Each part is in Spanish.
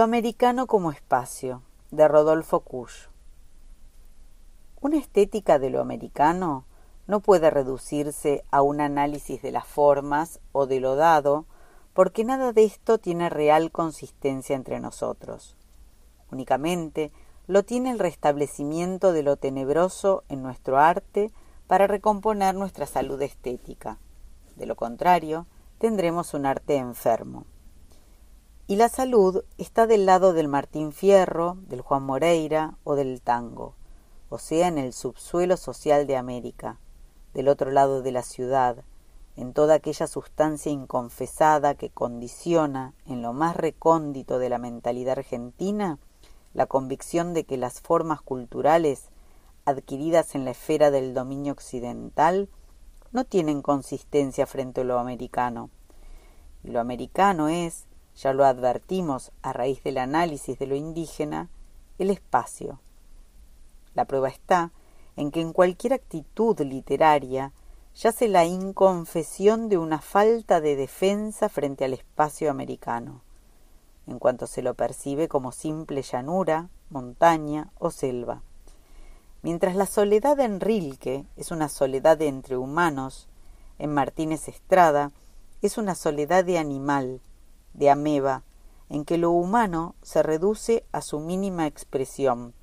Lo americano como espacio, de Rodolfo Kusch. Una estética de lo americano no puede reducirse a un análisis de las formas o de lo dado, porque nada de esto tiene real consistencia entre nosotros. Únicamente lo tiene el restablecimiento de lo tenebroso en nuestro arte para recomponer nuestra salud estética. De lo contrario, tendremos un arte enfermo. Y la salud está del lado del Martín Fierro, del Juan Moreira o del tango, o sea, en el subsuelo social de América, del otro lado de la ciudad, en toda aquella sustancia inconfesada que condiciona, en lo más recóndito de la mentalidad argentina, la convicción de que las formas culturales adquiridas en la esfera del dominio occidental no tienen consistencia frente a lo americano. Y lo americano es, ya lo advertimos a raíz del análisis de lo indígena, el espacio. La prueba está en que en cualquier actitud literaria yace la inconfesión de una falta de defensa frente al espacio americano, en cuanto se lo percibe como simple llanura, montaña o selva. Mientras la soledad en Rilke es una soledad entre humanos, en Martínez Estrada es una soledad de animal, de ameba, en que lo humano se reduce a su mínima expresión,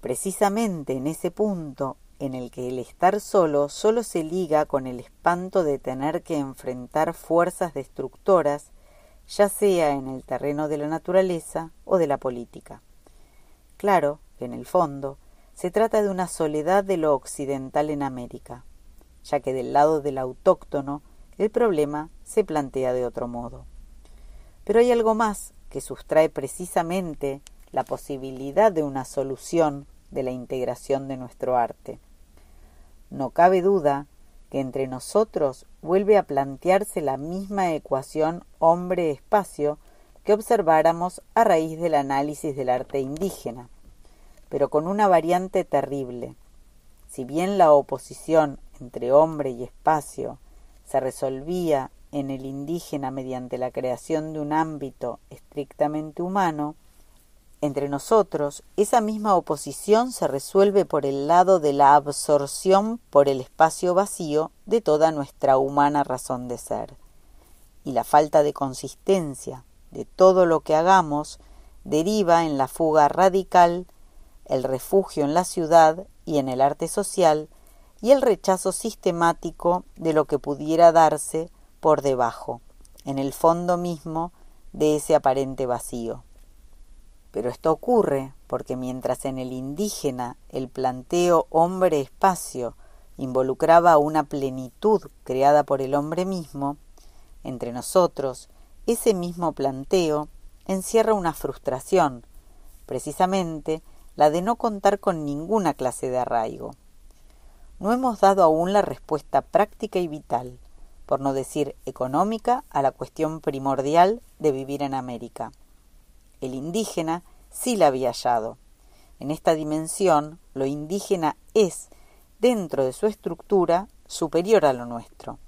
precisamente en ese punto en el que el estar solo solo se liga con el espanto de tener que enfrentar fuerzas destructoras, ya sea en el terreno de la naturaleza o de la política. Claro que en el fondo se trata de una soledad de lo occidental en América, ya que del lado del autóctono el problema se plantea de otro modo. Pero hay algo más que sustrae precisamente la posibilidad de una solución de la integración de nuestro arte. No cabe duda que entre nosotros vuelve a plantearse la misma ecuación hombre-espacio que observáramos a raíz del análisis del arte indígena, pero con una variante terrible. Si bien la oposición entre hombre y espacio se resolvía en el indígena mediante la creación de un ámbito estrictamente humano, entre nosotros esa misma oposición se resuelve por el lado de la absorción por el espacio vacío de toda nuestra humana razón de ser. Y la falta de consistencia de todo lo que hagamos deriva en la fuga radical, el refugio en la ciudad y en el arte social, y el rechazo sistemático de lo que pudiera darse por debajo, en el fondo mismo de ese aparente vacío. Pero esto ocurre porque mientras en el indígena el planteo hombre-espacio involucraba una plenitud creada por el hombre mismo, entre nosotros ese mismo planteo encierra una frustración, precisamente la de no contar con ninguna clase de arraigo. No hemos dado aún la respuesta práctica y vital, por no decir económica, a la cuestión primordial de vivir en América. El indígena sí la había hallado. En esta dimensión, lo indígena es, dentro de su estructura, superior a lo nuestro.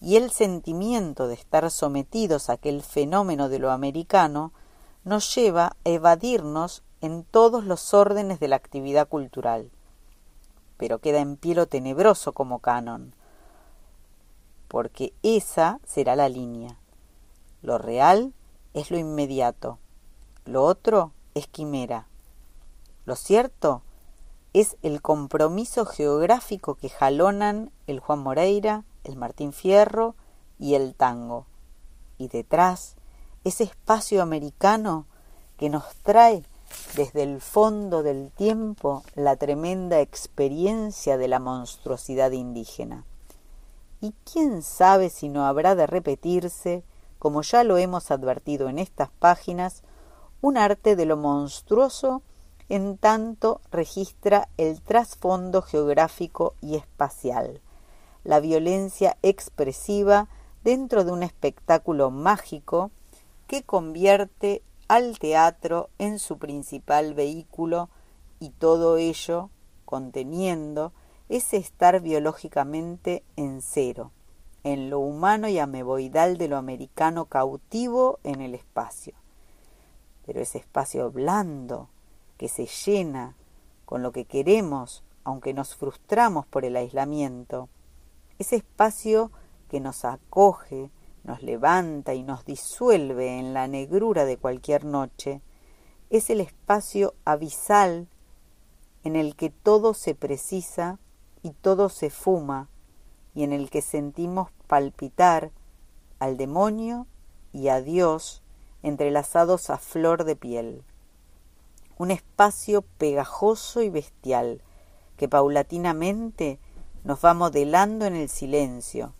Y el sentimiento de estar sometidos a aquel fenómeno de lo americano nos lleva a evadirnos en todos los órdenes de la actividad cultural. Pero queda en pie lo tenebroso como canon, porque esa será la línea. Lo real es lo inmediato, lo otro es quimera. Lo cierto es el compromiso geográfico que jalonan el Juan Moreira, el Martín Fierro y el tango. Y detrás, ese espacio americano que nos trae desde el fondo del tiempo la tremenda experiencia de la monstruosidad indígena y quién sabe si no habrá de repetirse, como ya lo hemos advertido en estas páginas, un arte de lo monstruoso en tanto registra el trasfondo geográfico y espacial, la violencia expresiva dentro de un espectáculo mágico que convierte al teatro en su principal vehículo y todo ello conteniendo es estar biológicamente en cero, en lo humano y ameboidal de lo americano cautivo en el espacio. pero ese espacio blando que se llena con lo que queremos, aunque nos frustramos por el aislamiento, ese espacio que nos acoge, nos levanta y nos disuelve en la negrura de cualquier noche, es el espacio abisal en el que todo se precisa y todo se fuma y en el que sentimos palpitar al demonio y a Dios entrelazados a flor de piel. Un espacio pegajoso y bestial que paulatinamente nos va modelando en el silencio,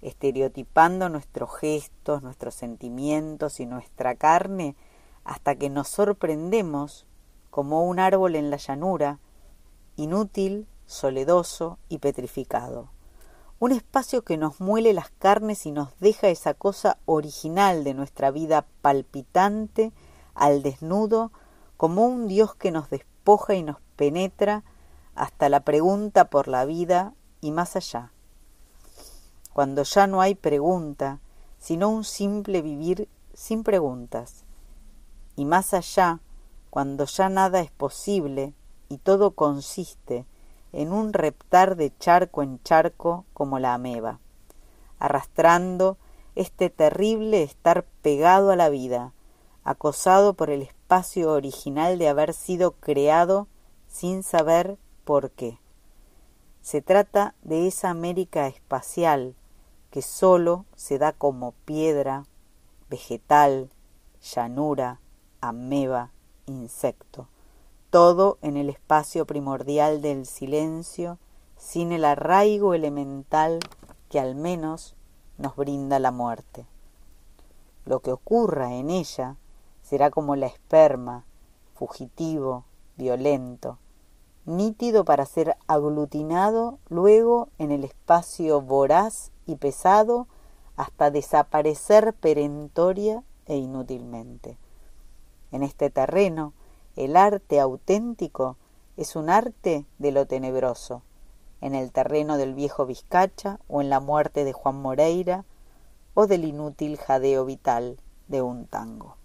estereotipando nuestros gestos, nuestros sentimientos y nuestra carne hasta que nos sorprendemos como un árbol en la llanura, inútil, soledoso y petrificado. Un espacio que nos muele las carnes y nos deja esa cosa original de nuestra vida palpitante al desnudo, como un Dios que nos despoja y nos penetra hasta la pregunta por la vida y más allá cuando ya no hay pregunta, sino un simple vivir sin preguntas. Y más allá, cuando ya nada es posible y todo consiste en un reptar de charco en charco como la ameba, arrastrando este terrible estar pegado a la vida, acosado por el espacio original de haber sido creado sin saber por qué. Se trata de esa América espacial, que sólo se da como piedra, vegetal, llanura, ameba, insecto, todo en el espacio primordial del silencio, sin el arraigo elemental que al menos nos brinda la muerte. Lo que ocurra en ella será como la esperma, fugitivo, violento, nítido para ser aglutinado luego en el espacio voraz y pesado hasta desaparecer perentoria e inútilmente. En este terreno, el arte auténtico es un arte de lo tenebroso, en el terreno del viejo Vizcacha o en la muerte de Juan Moreira o del inútil jadeo vital de un tango.